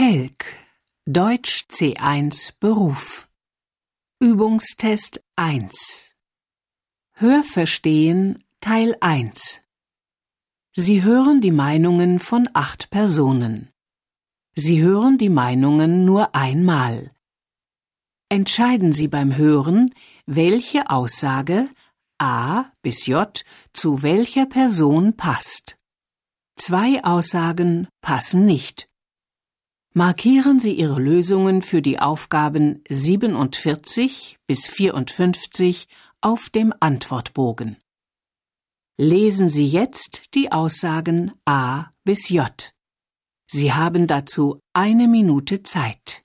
Telk Deutsch C1 Beruf Übungstest 1 Hörverstehen Teil 1 Sie hören die Meinungen von acht Personen. Sie hören die Meinungen nur einmal. Entscheiden Sie beim Hören, welche Aussage A bis J zu welcher Person passt. Zwei Aussagen passen nicht. Markieren Sie Ihre Lösungen für die Aufgaben 47 bis 54 auf dem Antwortbogen. Lesen Sie jetzt die Aussagen A bis J. Sie haben dazu eine Minute Zeit.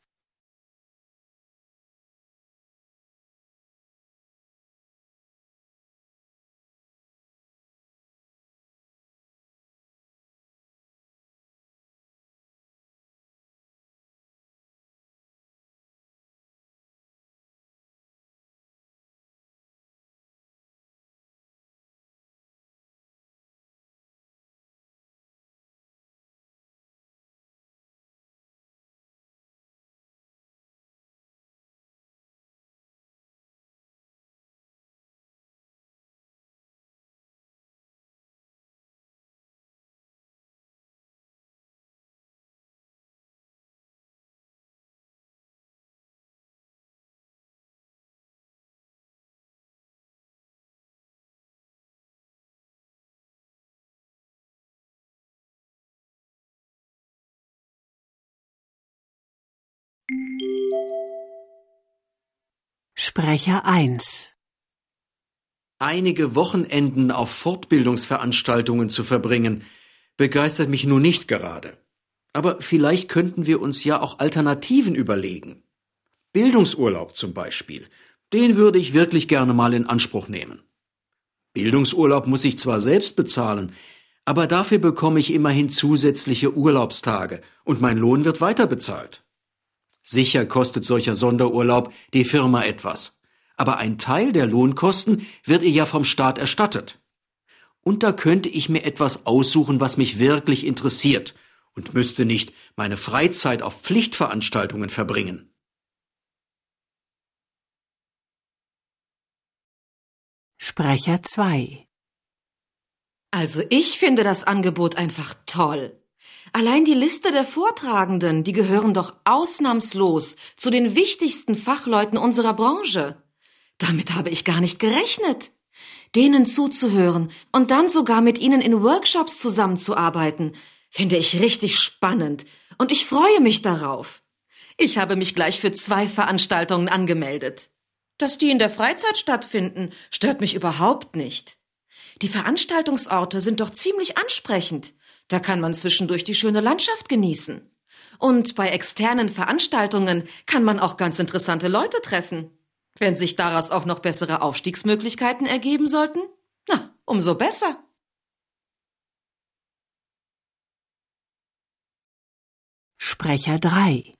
Sprecher 1 Einige Wochenenden auf Fortbildungsveranstaltungen zu verbringen, begeistert mich nun nicht gerade. Aber vielleicht könnten wir uns ja auch Alternativen überlegen. Bildungsurlaub zum Beispiel, den würde ich wirklich gerne mal in Anspruch nehmen. Bildungsurlaub muss ich zwar selbst bezahlen, aber dafür bekomme ich immerhin zusätzliche Urlaubstage und mein Lohn wird weiter bezahlt. Sicher kostet solcher Sonderurlaub die Firma etwas, aber ein Teil der Lohnkosten wird ihr ja vom Staat erstattet. Und da könnte ich mir etwas aussuchen, was mich wirklich interessiert und müsste nicht meine Freizeit auf Pflichtveranstaltungen verbringen. Sprecher 2 Also ich finde das Angebot einfach toll. Allein die Liste der Vortragenden, die gehören doch ausnahmslos zu den wichtigsten Fachleuten unserer Branche. Damit habe ich gar nicht gerechnet. Denen zuzuhören und dann sogar mit ihnen in Workshops zusammenzuarbeiten, finde ich richtig spannend und ich freue mich darauf. Ich habe mich gleich für zwei Veranstaltungen angemeldet. Dass die in der Freizeit stattfinden, stört mich überhaupt nicht. Die Veranstaltungsorte sind doch ziemlich ansprechend. Da kann man zwischendurch die schöne Landschaft genießen. Und bei externen Veranstaltungen kann man auch ganz interessante Leute treffen. Wenn sich daraus auch noch bessere Aufstiegsmöglichkeiten ergeben sollten, na, umso besser. Sprecher 3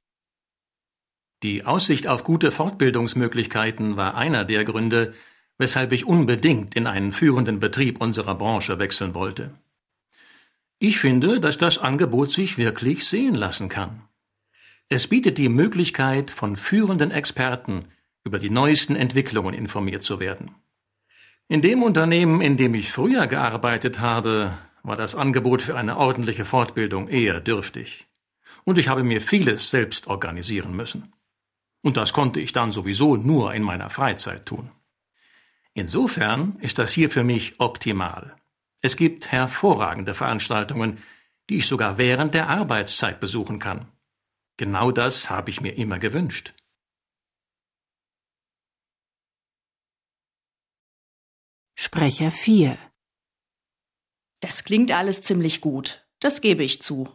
Die Aussicht auf gute Fortbildungsmöglichkeiten war einer der Gründe, weshalb ich unbedingt in einen führenden Betrieb unserer Branche wechseln wollte. Ich finde, dass das Angebot sich wirklich sehen lassen kann. Es bietet die Möglichkeit, von führenden Experten über die neuesten Entwicklungen informiert zu werden. In dem Unternehmen, in dem ich früher gearbeitet habe, war das Angebot für eine ordentliche Fortbildung eher dürftig. Und ich habe mir vieles selbst organisieren müssen. Und das konnte ich dann sowieso nur in meiner Freizeit tun. Insofern ist das hier für mich optimal. Es gibt hervorragende Veranstaltungen, die ich sogar während der Arbeitszeit besuchen kann. Genau das habe ich mir immer gewünscht. Sprecher 4 Das klingt alles ziemlich gut, das gebe ich zu.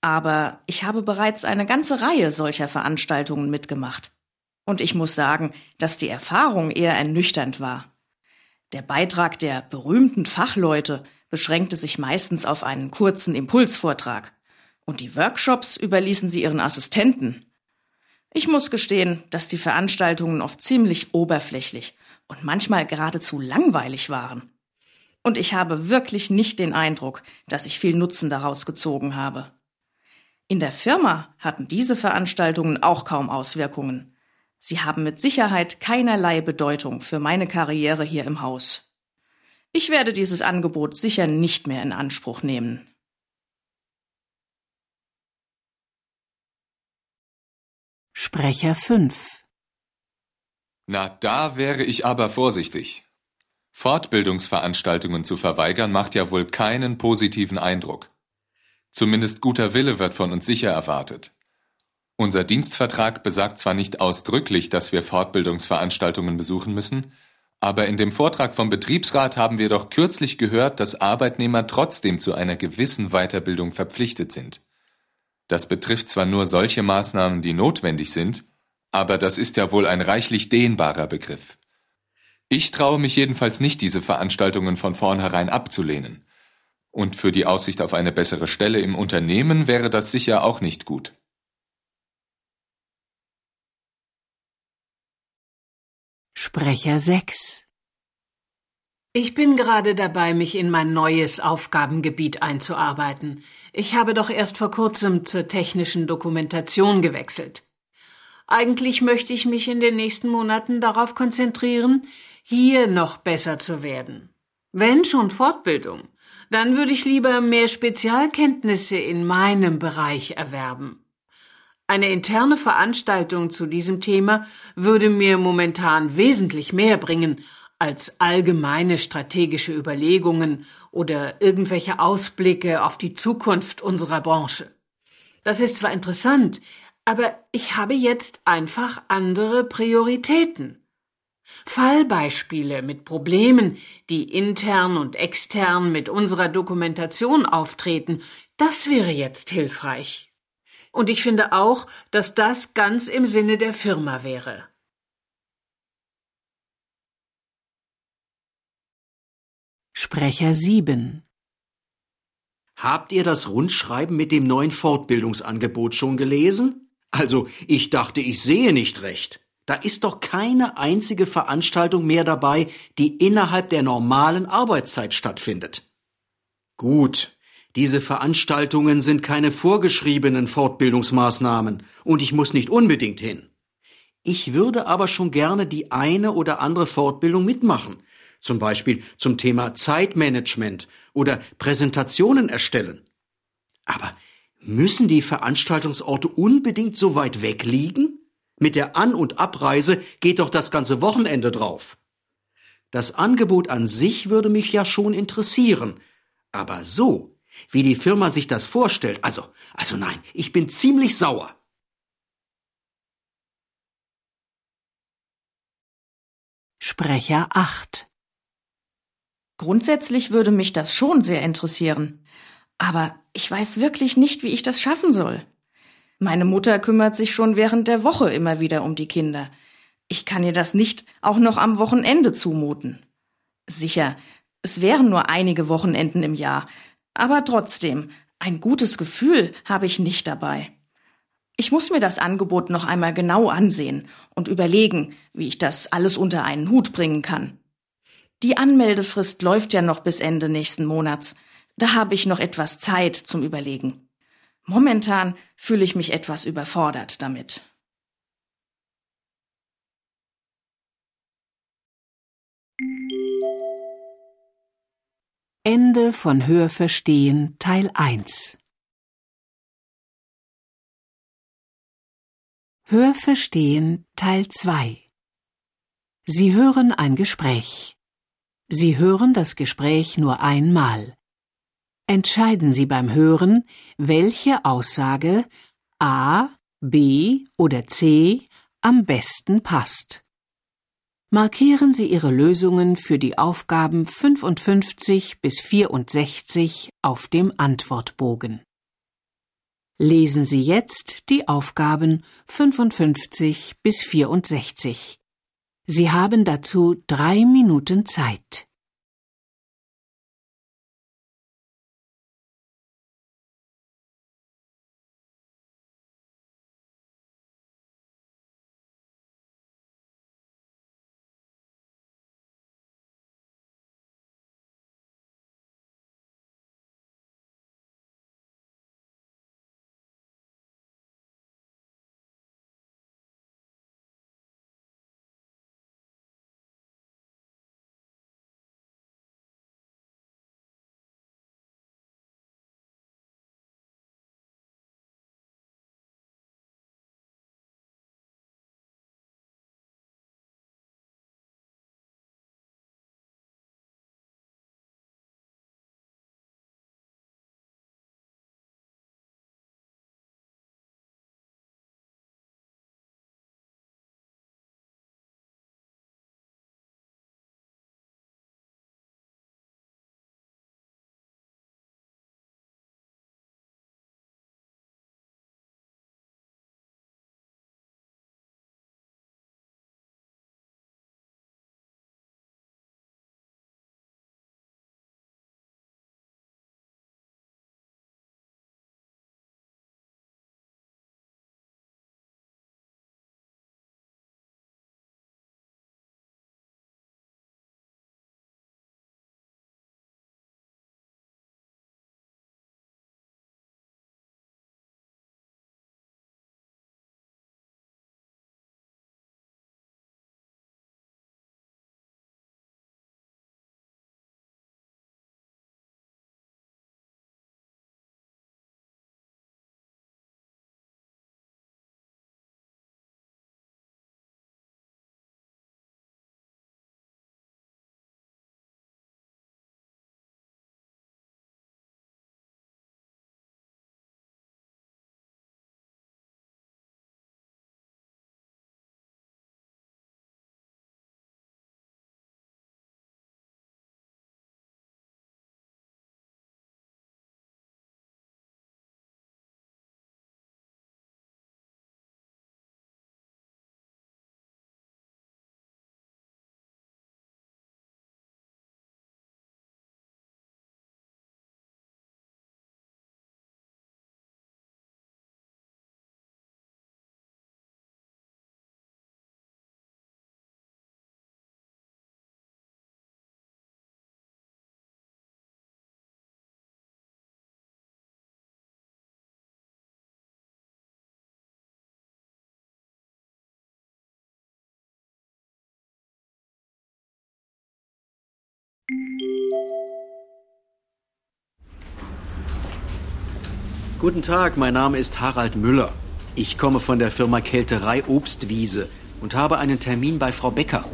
Aber ich habe bereits eine ganze Reihe solcher Veranstaltungen mitgemacht. Und ich muss sagen, dass die Erfahrung eher ernüchternd war. Der Beitrag der berühmten Fachleute beschränkte sich meistens auf einen kurzen Impulsvortrag, und die Workshops überließen sie ihren Assistenten. Ich muss gestehen, dass die Veranstaltungen oft ziemlich oberflächlich und manchmal geradezu langweilig waren. Und ich habe wirklich nicht den Eindruck, dass ich viel Nutzen daraus gezogen habe. In der Firma hatten diese Veranstaltungen auch kaum Auswirkungen. Sie haben mit Sicherheit keinerlei Bedeutung für meine Karriere hier im Haus. Ich werde dieses Angebot sicher nicht mehr in Anspruch nehmen. Sprecher 5 Na, da wäre ich aber vorsichtig. Fortbildungsveranstaltungen zu verweigern macht ja wohl keinen positiven Eindruck. Zumindest guter Wille wird von uns sicher erwartet. Unser Dienstvertrag besagt zwar nicht ausdrücklich, dass wir Fortbildungsveranstaltungen besuchen müssen, aber in dem Vortrag vom Betriebsrat haben wir doch kürzlich gehört, dass Arbeitnehmer trotzdem zu einer gewissen Weiterbildung verpflichtet sind. Das betrifft zwar nur solche Maßnahmen, die notwendig sind, aber das ist ja wohl ein reichlich dehnbarer Begriff. Ich traue mich jedenfalls nicht, diese Veranstaltungen von vornherein abzulehnen. Und für die Aussicht auf eine bessere Stelle im Unternehmen wäre das sicher auch nicht gut. Sprecher 6 Ich bin gerade dabei, mich in mein neues Aufgabengebiet einzuarbeiten. Ich habe doch erst vor kurzem zur technischen Dokumentation gewechselt. Eigentlich möchte ich mich in den nächsten Monaten darauf konzentrieren, hier noch besser zu werden. Wenn schon Fortbildung, dann würde ich lieber mehr Spezialkenntnisse in meinem Bereich erwerben. Eine interne Veranstaltung zu diesem Thema würde mir momentan wesentlich mehr bringen als allgemeine strategische Überlegungen oder irgendwelche Ausblicke auf die Zukunft unserer Branche. Das ist zwar interessant, aber ich habe jetzt einfach andere Prioritäten. Fallbeispiele mit Problemen, die intern und extern mit unserer Dokumentation auftreten, das wäre jetzt hilfreich. Und ich finde auch, dass das ganz im Sinne der Firma wäre. Sprecher 7 Habt ihr das Rundschreiben mit dem neuen Fortbildungsangebot schon gelesen? Also, ich dachte, ich sehe nicht recht. Da ist doch keine einzige Veranstaltung mehr dabei, die innerhalb der normalen Arbeitszeit stattfindet. Gut, diese Veranstaltungen sind keine vorgeschriebenen Fortbildungsmaßnahmen und ich muss nicht unbedingt hin. Ich würde aber schon gerne die eine oder andere Fortbildung mitmachen, zum Beispiel zum Thema Zeitmanagement oder Präsentationen erstellen. Aber müssen die Veranstaltungsorte unbedingt so weit weg liegen? Mit der An- und Abreise geht doch das ganze Wochenende drauf. Das Angebot an sich würde mich ja schon interessieren. Aber so, wie die Firma sich das vorstellt, also, also nein, ich bin ziemlich sauer. Sprecher 8 Grundsätzlich würde mich das schon sehr interessieren. Aber ich weiß wirklich nicht, wie ich das schaffen soll. Meine Mutter kümmert sich schon während der Woche immer wieder um die Kinder. Ich kann ihr das nicht auch noch am Wochenende zumuten. Sicher, es wären nur einige Wochenenden im Jahr, aber trotzdem, ein gutes Gefühl habe ich nicht dabei. Ich muss mir das Angebot noch einmal genau ansehen und überlegen, wie ich das alles unter einen Hut bringen kann. Die Anmeldefrist läuft ja noch bis Ende nächsten Monats. Da habe ich noch etwas Zeit zum Überlegen. Momentan fühle ich mich etwas überfordert damit. Ende von Hörverstehen Teil 1 Hörverstehen Teil 2 Sie hören ein Gespräch. Sie hören das Gespräch nur einmal. Entscheiden Sie beim Hören, welche Aussage A, B oder C am besten passt. Markieren Sie Ihre Lösungen für die Aufgaben 55 bis 64 auf dem Antwortbogen. Lesen Sie jetzt die Aufgaben 55 bis 64. Sie haben dazu drei Minuten Zeit. Guten Tag, mein Name ist Harald Müller. Ich komme von der Firma Kälterei Obstwiese und habe einen Termin bei Frau Becker.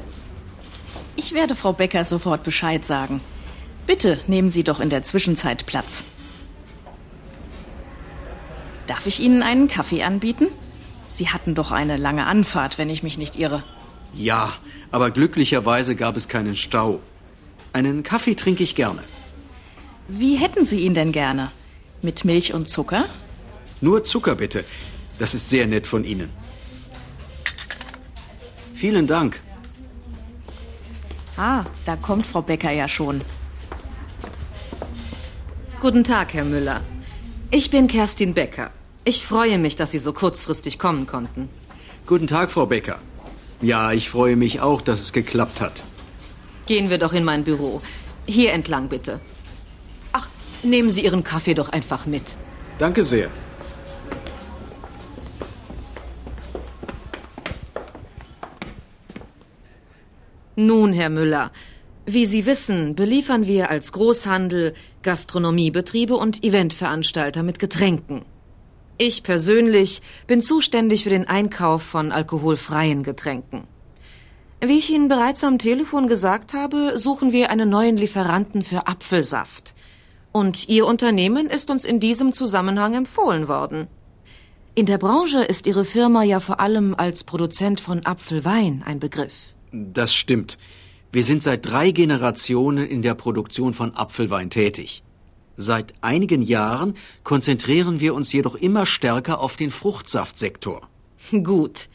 Ich werde Frau Becker sofort Bescheid sagen. Bitte nehmen Sie doch in der Zwischenzeit Platz. Darf ich Ihnen einen Kaffee anbieten? Sie hatten doch eine lange Anfahrt, wenn ich mich nicht irre. Ja, aber glücklicherweise gab es keinen Stau. Einen Kaffee trinke ich gerne. Wie hätten Sie ihn denn gerne? Mit Milch und Zucker? Nur Zucker bitte. Das ist sehr nett von Ihnen. Vielen Dank. Ah, da kommt Frau Becker ja schon. Guten Tag, Herr Müller. Ich bin Kerstin Becker. Ich freue mich, dass Sie so kurzfristig kommen konnten. Guten Tag, Frau Becker. Ja, ich freue mich auch, dass es geklappt hat. Gehen wir doch in mein Büro. Hier entlang bitte. Ach, nehmen Sie Ihren Kaffee doch einfach mit. Danke sehr. Nun, Herr Müller, wie Sie wissen, beliefern wir als Großhandel Gastronomiebetriebe und Eventveranstalter mit Getränken. Ich persönlich bin zuständig für den Einkauf von alkoholfreien Getränken. Wie ich Ihnen bereits am Telefon gesagt habe, suchen wir einen neuen Lieferanten für Apfelsaft. Und Ihr Unternehmen ist uns in diesem Zusammenhang empfohlen worden. In der Branche ist Ihre Firma ja vor allem als Produzent von Apfelwein ein Begriff. Das stimmt. Wir sind seit drei Generationen in der Produktion von Apfelwein tätig. Seit einigen Jahren konzentrieren wir uns jedoch immer stärker auf den Fruchtsaftsektor. Gut.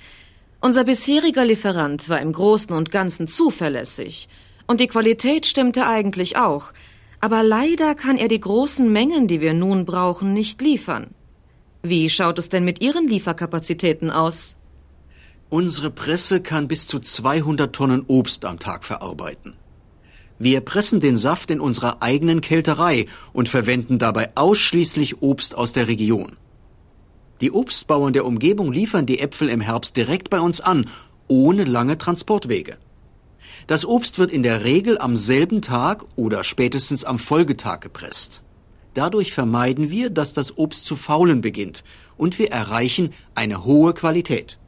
Unser bisheriger Lieferant war im Großen und Ganzen zuverlässig. Und die Qualität stimmte eigentlich auch. Aber leider kann er die großen Mengen, die wir nun brauchen, nicht liefern. Wie schaut es denn mit Ihren Lieferkapazitäten aus? Unsere Presse kann bis zu 200 Tonnen Obst am Tag verarbeiten. Wir pressen den Saft in unserer eigenen Kälterei und verwenden dabei ausschließlich Obst aus der Region. Die Obstbauern der Umgebung liefern die Äpfel im Herbst direkt bei uns an, ohne lange Transportwege. Das Obst wird in der Regel am selben Tag oder spätestens am Folgetag gepresst. Dadurch vermeiden wir, dass das Obst zu faulen beginnt und wir erreichen eine hohe Qualität.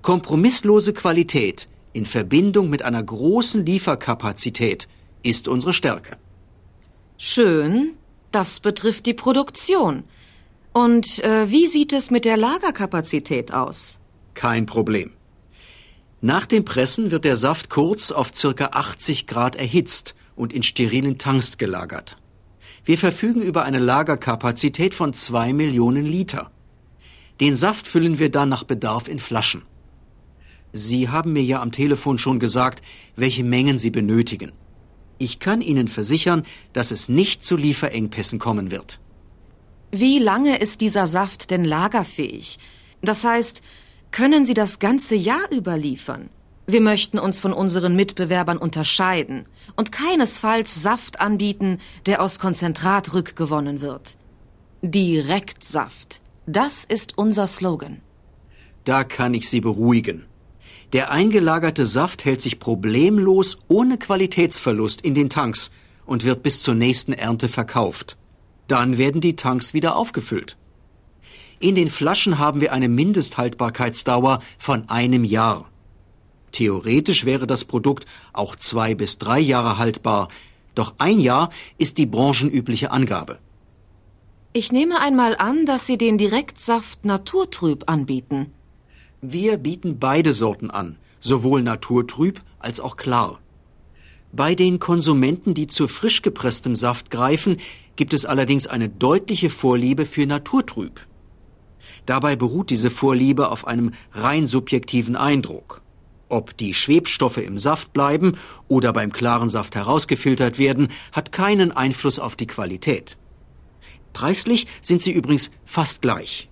Kompromisslose Qualität in Verbindung mit einer großen Lieferkapazität ist unsere Stärke. Schön, das betrifft die Produktion. Und äh, wie sieht es mit der Lagerkapazität aus? Kein Problem. Nach dem Pressen wird der Saft kurz auf circa 80 Grad erhitzt und in sterilen Tanks gelagert. Wir verfügen über eine Lagerkapazität von zwei Millionen Liter. Den Saft füllen wir dann nach Bedarf in Flaschen. Sie haben mir ja am Telefon schon gesagt, welche Mengen Sie benötigen. Ich kann Ihnen versichern, dass es nicht zu Lieferengpässen kommen wird. Wie lange ist dieser Saft denn lagerfähig? Das heißt, können Sie das ganze Jahr über liefern? Wir möchten uns von unseren Mitbewerbern unterscheiden und keinesfalls Saft anbieten, der aus Konzentrat rückgewonnen wird. Direktsaft. Das ist unser Slogan. Da kann ich Sie beruhigen. Der eingelagerte Saft hält sich problemlos ohne Qualitätsverlust in den Tanks und wird bis zur nächsten Ernte verkauft. Dann werden die Tanks wieder aufgefüllt. In den Flaschen haben wir eine Mindesthaltbarkeitsdauer von einem Jahr. Theoretisch wäre das Produkt auch zwei bis drei Jahre haltbar, doch ein Jahr ist die branchenübliche Angabe. Ich nehme einmal an, dass Sie den Direktsaft naturtrüb anbieten. Wir bieten beide Sorten an, sowohl naturtrüb als auch klar. Bei den Konsumenten, die zu frisch gepresstem Saft greifen, gibt es allerdings eine deutliche Vorliebe für naturtrüb. Dabei beruht diese Vorliebe auf einem rein subjektiven Eindruck. Ob die Schwebstoffe im Saft bleiben oder beim klaren Saft herausgefiltert werden, hat keinen Einfluss auf die Qualität. Preislich sind sie übrigens fast gleich.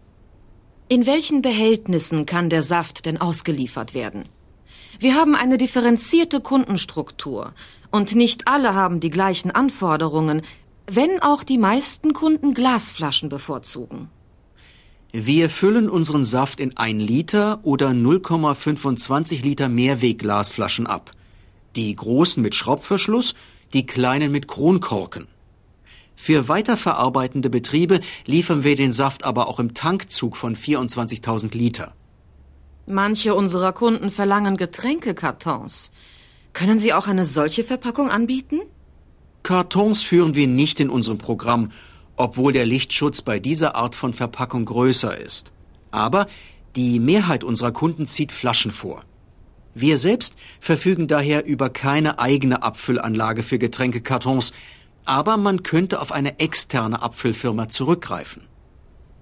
In welchen Behältnissen kann der Saft denn ausgeliefert werden? Wir haben eine differenzierte Kundenstruktur und nicht alle haben die gleichen Anforderungen, wenn auch die meisten Kunden Glasflaschen bevorzugen. Wir füllen unseren Saft in 1 Liter oder 0,25 Liter Mehrwegglasflaschen ab. Die großen mit Schraubverschluss die kleinen mit Kronkorken. Für weiterverarbeitende Betriebe liefern wir den Saft aber auch im Tankzug von 24.000 Liter. Manche unserer Kunden verlangen Getränkekartons. Können Sie auch eine solche Verpackung anbieten? Kartons führen wir nicht in unserem Programm, obwohl der Lichtschutz bei dieser Art von Verpackung größer ist. Aber die Mehrheit unserer Kunden zieht Flaschen vor. Wir selbst verfügen daher über keine eigene Abfüllanlage für Getränkekartons, aber man könnte auf eine externe Abfüllfirma zurückgreifen.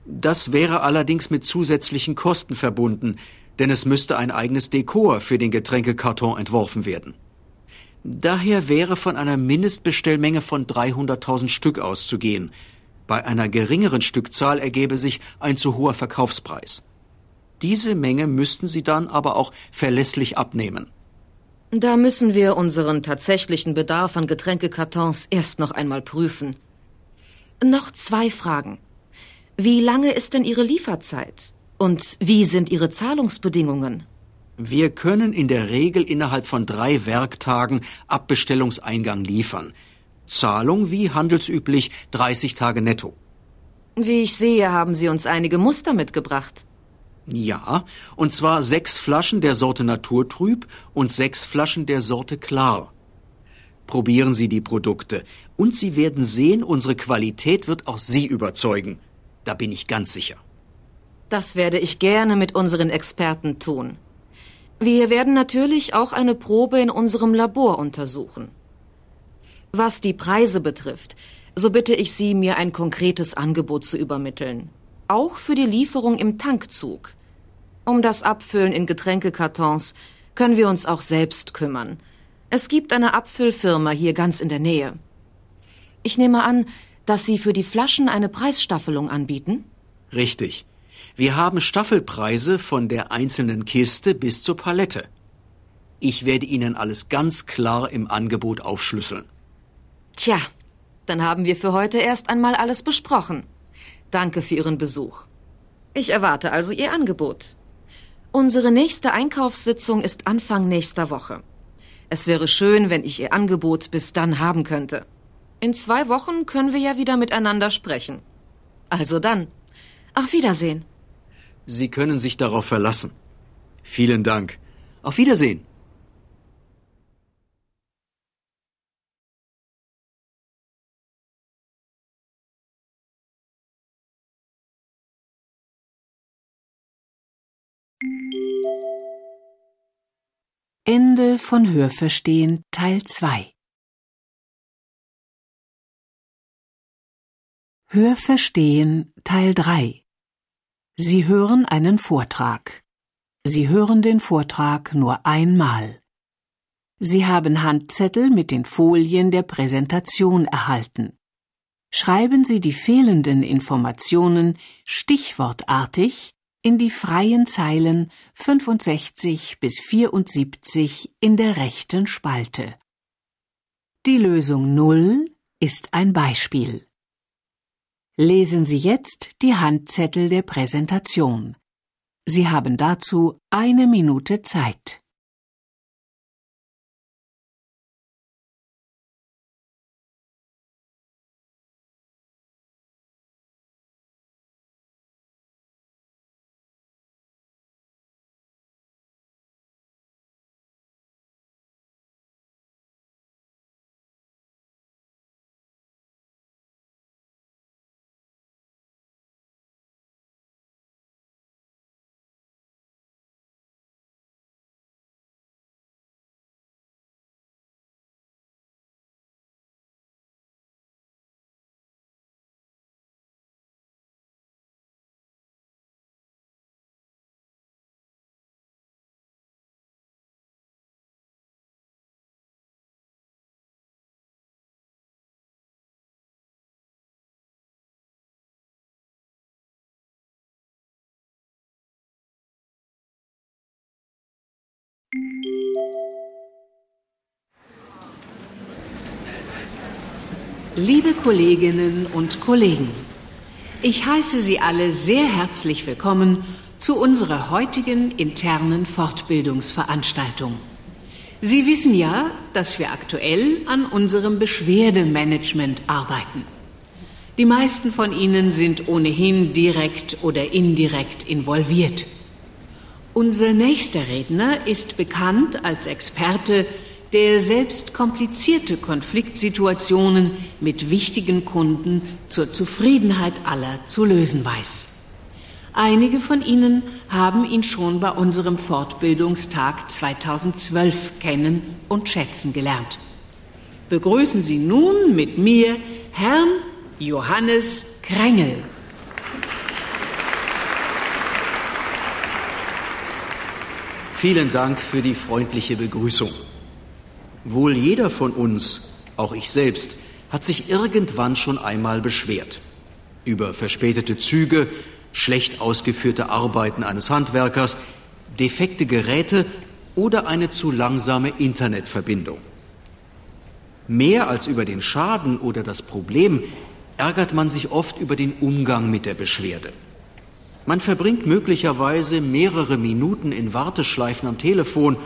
Das wäre allerdings mit zusätzlichen Kosten verbunden, denn es müsste ein eigenes Dekor für den Getränkekarton entworfen werden. Daher wäre von einer Mindestbestellmenge von 300.000 Stück auszugehen. Bei einer geringeren Stückzahl ergebe sich ein zu hoher Verkaufspreis. Diese Menge müssten Sie dann aber auch verlässlich abnehmen. Da müssen wir unseren tatsächlichen Bedarf an Getränkekartons erst noch einmal prüfen. Noch zwei Fragen. Wie lange ist denn Ihre Lieferzeit? Und wie sind Ihre Zahlungsbedingungen? Wir können in der Regel innerhalb von drei Werktagen Abbestellungseingang liefern. Zahlung wie handelsüblich 30 Tage netto. Wie ich sehe, haben Sie uns einige Muster mitgebracht. Ja, und zwar sechs Flaschen der Sorte Naturtrüb und sechs Flaschen der Sorte Klar. Probieren Sie die Produkte und Sie werden sehen, unsere Qualität wird auch Sie überzeugen. Da bin ich ganz sicher. Das werde ich gerne mit unseren Experten tun. Wir werden natürlich auch eine Probe in unserem Labor untersuchen. Was die Preise betrifft, so bitte ich Sie, mir ein konkretes Angebot zu übermitteln. Auch für die Lieferung im Tankzug. Um das Abfüllen in Getränkekartons können wir uns auch selbst kümmern. Es gibt eine Abfüllfirma hier ganz in der Nähe. Ich nehme an, dass Sie für die Flaschen eine Preisstaffelung anbieten? Richtig. Wir haben Staffelpreise von der einzelnen Kiste bis zur Palette. Ich werde Ihnen alles ganz klar im Angebot aufschlüsseln. Tja, dann haben wir für heute erst einmal alles besprochen. Danke für Ihren Besuch. Ich erwarte also Ihr Angebot. Unsere nächste Einkaufssitzung ist Anfang nächster Woche. Es wäre schön, wenn ich Ihr Angebot bis dann haben könnte. In zwei Wochen können wir ja wieder miteinander sprechen. Also dann. Auf Wiedersehen. Sie können sich darauf verlassen. Vielen Dank. Auf Wiedersehen. Ende von Hörverstehen Teil 2 Hörverstehen Teil 3 Sie hören einen Vortrag. Sie hören den Vortrag nur einmal. Sie haben Handzettel mit den Folien der Präsentation erhalten. Schreiben Sie die fehlenden Informationen stichwortartig in die freien Zeilen 65 bis 74 in der rechten Spalte. Die Lösung 0 ist ein Beispiel. Lesen Sie jetzt die Handzettel der Präsentation. Sie haben dazu eine Minute Zeit. Liebe Kolleginnen und Kollegen, ich heiße Sie alle sehr herzlich willkommen zu unserer heutigen internen Fortbildungsveranstaltung. Sie wissen ja, dass wir aktuell an unserem Beschwerdemanagement arbeiten. Die meisten von Ihnen sind ohnehin direkt oder indirekt involviert. Unser nächster Redner ist bekannt als Experte, der selbst komplizierte Konfliktsituationen mit wichtigen Kunden zur Zufriedenheit aller zu lösen weiß. Einige von Ihnen haben ihn schon bei unserem Fortbildungstag 2012 kennen und schätzen gelernt. Begrüßen Sie nun mit mir Herrn Johannes Krängel. Vielen Dank für die freundliche Begrüßung. Wohl jeder von uns, auch ich selbst, hat sich irgendwann schon einmal beschwert. Über verspätete Züge, schlecht ausgeführte Arbeiten eines Handwerkers, defekte Geräte oder eine zu langsame Internetverbindung. Mehr als über den Schaden oder das Problem ärgert man sich oft über den Umgang mit der Beschwerde. Man verbringt möglicherweise mehrere Minuten in Warteschleifen am Telefon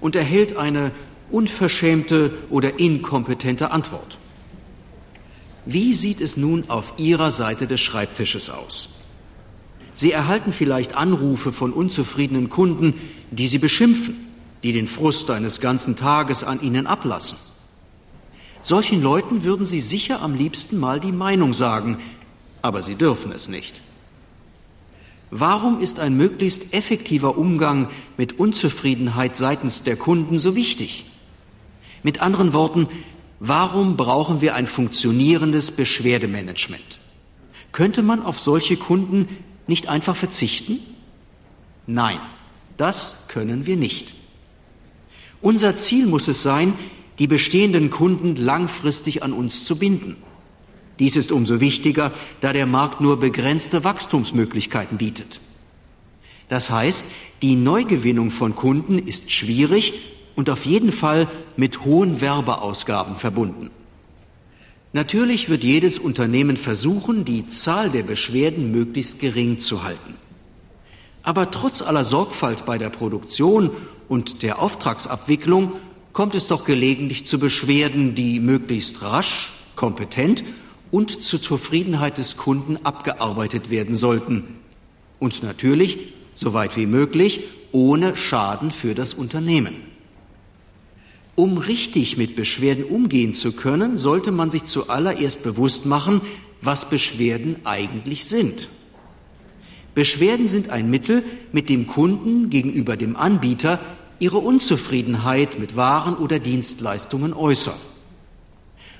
und erhält eine unverschämte oder inkompetente Antwort. Wie sieht es nun auf Ihrer Seite des Schreibtisches aus? Sie erhalten vielleicht Anrufe von unzufriedenen Kunden, die Sie beschimpfen, die den Frust eines ganzen Tages an Ihnen ablassen. Solchen Leuten würden Sie sicher am liebsten mal die Meinung sagen, aber Sie dürfen es nicht. Warum ist ein möglichst effektiver Umgang mit Unzufriedenheit seitens der Kunden so wichtig? Mit anderen Worten, warum brauchen wir ein funktionierendes Beschwerdemanagement? Könnte man auf solche Kunden nicht einfach verzichten? Nein, das können wir nicht. Unser Ziel muss es sein, die bestehenden Kunden langfristig an uns zu binden. Dies ist umso wichtiger, da der Markt nur begrenzte Wachstumsmöglichkeiten bietet. Das heißt, die Neugewinnung von Kunden ist schwierig und auf jeden Fall mit hohen Werbeausgaben verbunden. Natürlich wird jedes Unternehmen versuchen, die Zahl der Beschwerden möglichst gering zu halten. Aber trotz aller Sorgfalt bei der Produktion und der Auftragsabwicklung kommt es doch gelegentlich zu Beschwerden, die möglichst rasch, kompetent und zur Zufriedenheit des Kunden abgearbeitet werden sollten. Und natürlich, soweit wie möglich, ohne Schaden für das Unternehmen. Um richtig mit Beschwerden umgehen zu können, sollte man sich zuallererst bewusst machen, was Beschwerden eigentlich sind. Beschwerden sind ein Mittel, mit dem Kunden gegenüber dem Anbieter ihre Unzufriedenheit mit Waren oder Dienstleistungen äußern.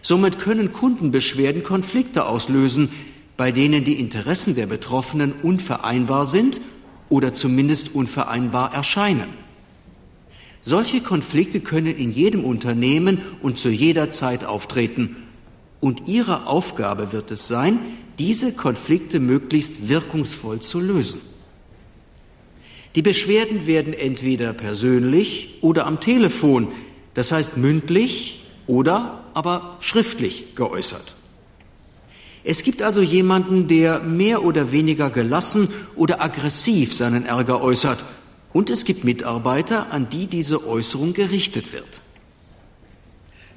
Somit können Kundenbeschwerden Konflikte auslösen, bei denen die Interessen der Betroffenen unvereinbar sind oder zumindest unvereinbar erscheinen. Solche Konflikte können in jedem Unternehmen und zu jeder Zeit auftreten. Und Ihre Aufgabe wird es sein, diese Konflikte möglichst wirkungsvoll zu lösen. Die Beschwerden werden entweder persönlich oder am Telefon, das heißt mündlich oder aber schriftlich geäußert. Es gibt also jemanden, der mehr oder weniger gelassen oder aggressiv seinen Ärger äußert, und es gibt Mitarbeiter, an die diese Äußerung gerichtet wird.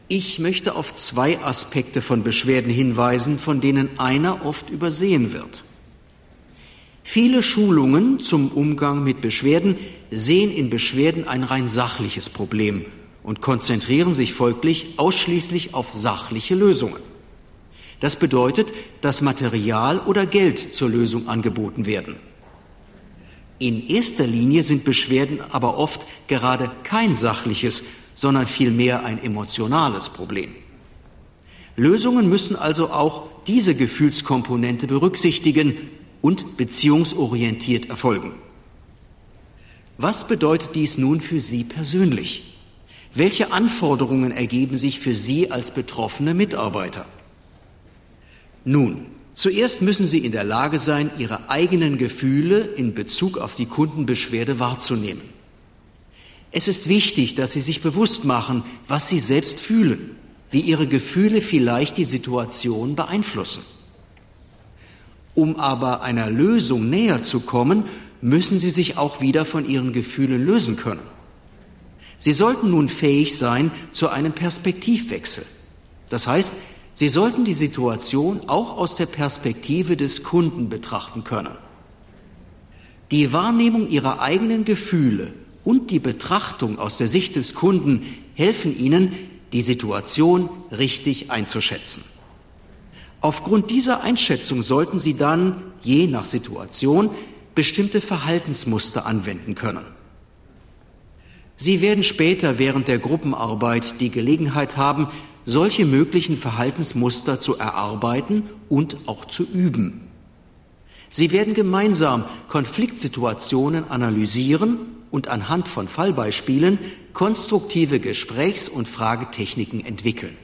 Ich möchte auf zwei Aspekte von Beschwerden hinweisen, von denen einer oft übersehen wird. Viele Schulungen zum Umgang mit Beschwerden sehen in Beschwerden ein rein sachliches Problem und konzentrieren sich folglich ausschließlich auf sachliche Lösungen. Das bedeutet, dass Material oder Geld zur Lösung angeboten werden. In erster Linie sind Beschwerden aber oft gerade kein sachliches, sondern vielmehr ein emotionales Problem. Lösungen müssen also auch diese Gefühlskomponente berücksichtigen und beziehungsorientiert erfolgen. Was bedeutet dies nun für Sie persönlich? Welche Anforderungen ergeben sich für Sie als betroffene Mitarbeiter? Nun, zuerst müssen Sie in der Lage sein, Ihre eigenen Gefühle in Bezug auf die Kundenbeschwerde wahrzunehmen. Es ist wichtig, dass Sie sich bewusst machen, was Sie selbst fühlen, wie Ihre Gefühle vielleicht die Situation beeinflussen. Um aber einer Lösung näher zu kommen, müssen sie sich auch wieder von ihren Gefühlen lösen können. Sie sollten nun fähig sein zu einem Perspektivwechsel. Das heißt, Sie sollten die Situation auch aus der Perspektive des Kunden betrachten können. Die Wahrnehmung Ihrer eigenen Gefühle und die Betrachtung aus der Sicht des Kunden helfen Ihnen, die Situation richtig einzuschätzen. Aufgrund dieser Einschätzung sollten Sie dann, je nach Situation, bestimmte Verhaltensmuster anwenden können. Sie werden später während der Gruppenarbeit die Gelegenheit haben, solche möglichen Verhaltensmuster zu erarbeiten und auch zu üben. Sie werden gemeinsam Konfliktsituationen analysieren und anhand von Fallbeispielen konstruktive Gesprächs- und Fragetechniken entwickeln.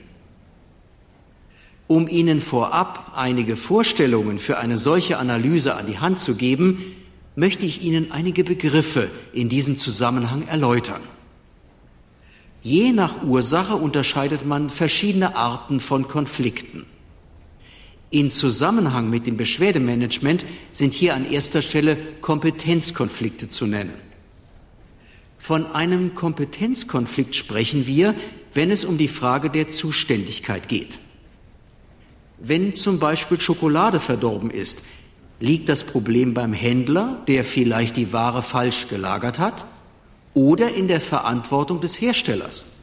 Um Ihnen vorab einige Vorstellungen für eine solche Analyse an die Hand zu geben, möchte ich Ihnen einige Begriffe in diesem Zusammenhang erläutern. Je nach Ursache unterscheidet man verschiedene Arten von Konflikten. In Zusammenhang mit dem Beschwerdemanagement sind hier an erster Stelle Kompetenzkonflikte zu nennen. Von einem Kompetenzkonflikt sprechen wir, wenn es um die Frage der Zuständigkeit geht. Wenn zum Beispiel Schokolade verdorben ist, liegt das Problem beim Händler, der vielleicht die Ware falsch gelagert hat, oder in der Verantwortung des Herstellers.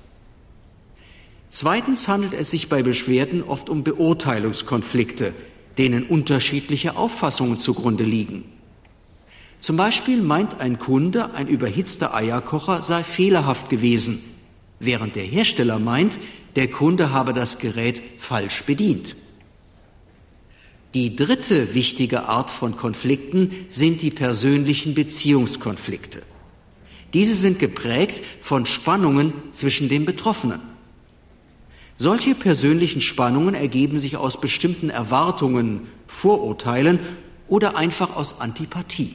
Zweitens handelt es sich bei Beschwerden oft um Beurteilungskonflikte, denen unterschiedliche Auffassungen zugrunde liegen. Zum Beispiel meint ein Kunde, ein überhitzter Eierkocher sei fehlerhaft gewesen, während der Hersteller meint, der Kunde habe das Gerät falsch bedient. Die dritte wichtige Art von Konflikten sind die persönlichen Beziehungskonflikte. Diese sind geprägt von Spannungen zwischen den Betroffenen. Solche persönlichen Spannungen ergeben sich aus bestimmten Erwartungen, Vorurteilen oder einfach aus Antipathie.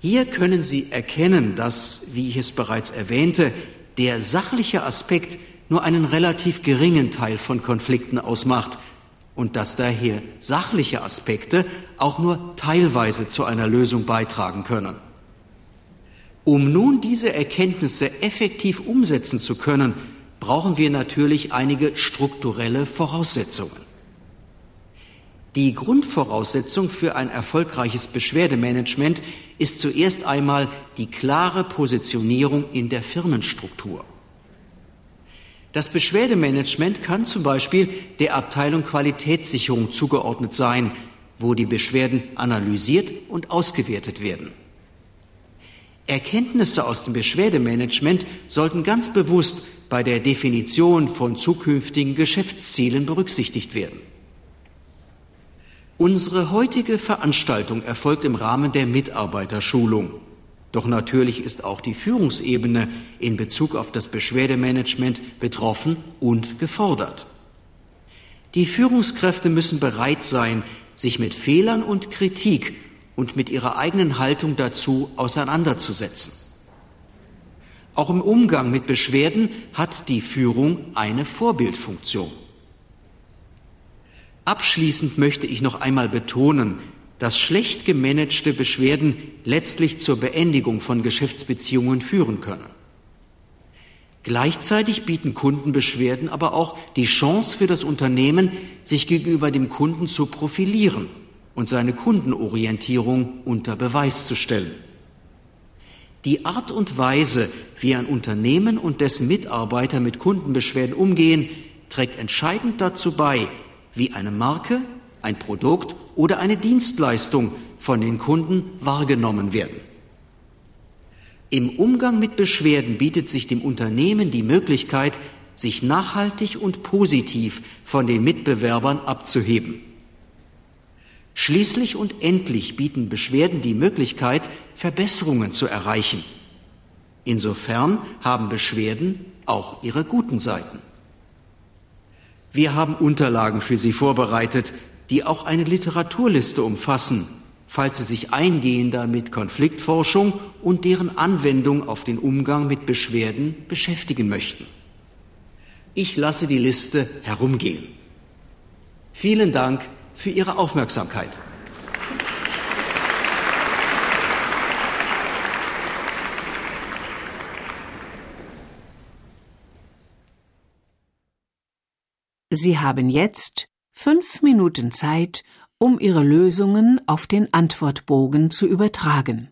Hier können Sie erkennen, dass, wie ich es bereits erwähnte, der sachliche Aspekt nur einen relativ geringen Teil von Konflikten ausmacht, und dass daher sachliche Aspekte auch nur teilweise zu einer Lösung beitragen können. Um nun diese Erkenntnisse effektiv umsetzen zu können, brauchen wir natürlich einige strukturelle Voraussetzungen. Die Grundvoraussetzung für ein erfolgreiches Beschwerdemanagement ist zuerst einmal die klare Positionierung in der Firmenstruktur. Das Beschwerdemanagement kann zum Beispiel der Abteilung Qualitätssicherung zugeordnet sein, wo die Beschwerden analysiert und ausgewertet werden. Erkenntnisse aus dem Beschwerdemanagement sollten ganz bewusst bei der Definition von zukünftigen Geschäftszielen berücksichtigt werden. Unsere heutige Veranstaltung erfolgt im Rahmen der Mitarbeiterschulung. Doch natürlich ist auch die Führungsebene in Bezug auf das Beschwerdemanagement betroffen und gefordert. Die Führungskräfte müssen bereit sein, sich mit Fehlern und Kritik und mit ihrer eigenen Haltung dazu auseinanderzusetzen. Auch im Umgang mit Beschwerden hat die Führung eine Vorbildfunktion. Abschließend möchte ich noch einmal betonen, dass schlecht gemanagte Beschwerden letztlich zur Beendigung von Geschäftsbeziehungen führen können. Gleichzeitig bieten Kundenbeschwerden aber auch die Chance für das Unternehmen, sich gegenüber dem Kunden zu profilieren und seine Kundenorientierung unter Beweis zu stellen. Die Art und Weise, wie ein Unternehmen und dessen Mitarbeiter mit Kundenbeschwerden umgehen, trägt entscheidend dazu bei, wie eine Marke ein Produkt oder eine Dienstleistung von den Kunden wahrgenommen werden. Im Umgang mit Beschwerden bietet sich dem Unternehmen die Möglichkeit, sich nachhaltig und positiv von den Mitbewerbern abzuheben. Schließlich und endlich bieten Beschwerden die Möglichkeit, Verbesserungen zu erreichen. Insofern haben Beschwerden auch ihre guten Seiten. Wir haben Unterlagen für Sie vorbereitet, die auch eine Literaturliste umfassen, falls sie sich eingehender mit Konfliktforschung und deren Anwendung auf den Umgang mit Beschwerden beschäftigen möchten. Ich lasse die Liste herumgehen. Vielen Dank für Ihre Aufmerksamkeit. Sie haben jetzt fünf Minuten Zeit, um Ihre Lösungen auf den Antwortbogen zu übertragen.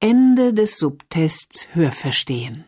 Ende des Subtests Hörverstehen.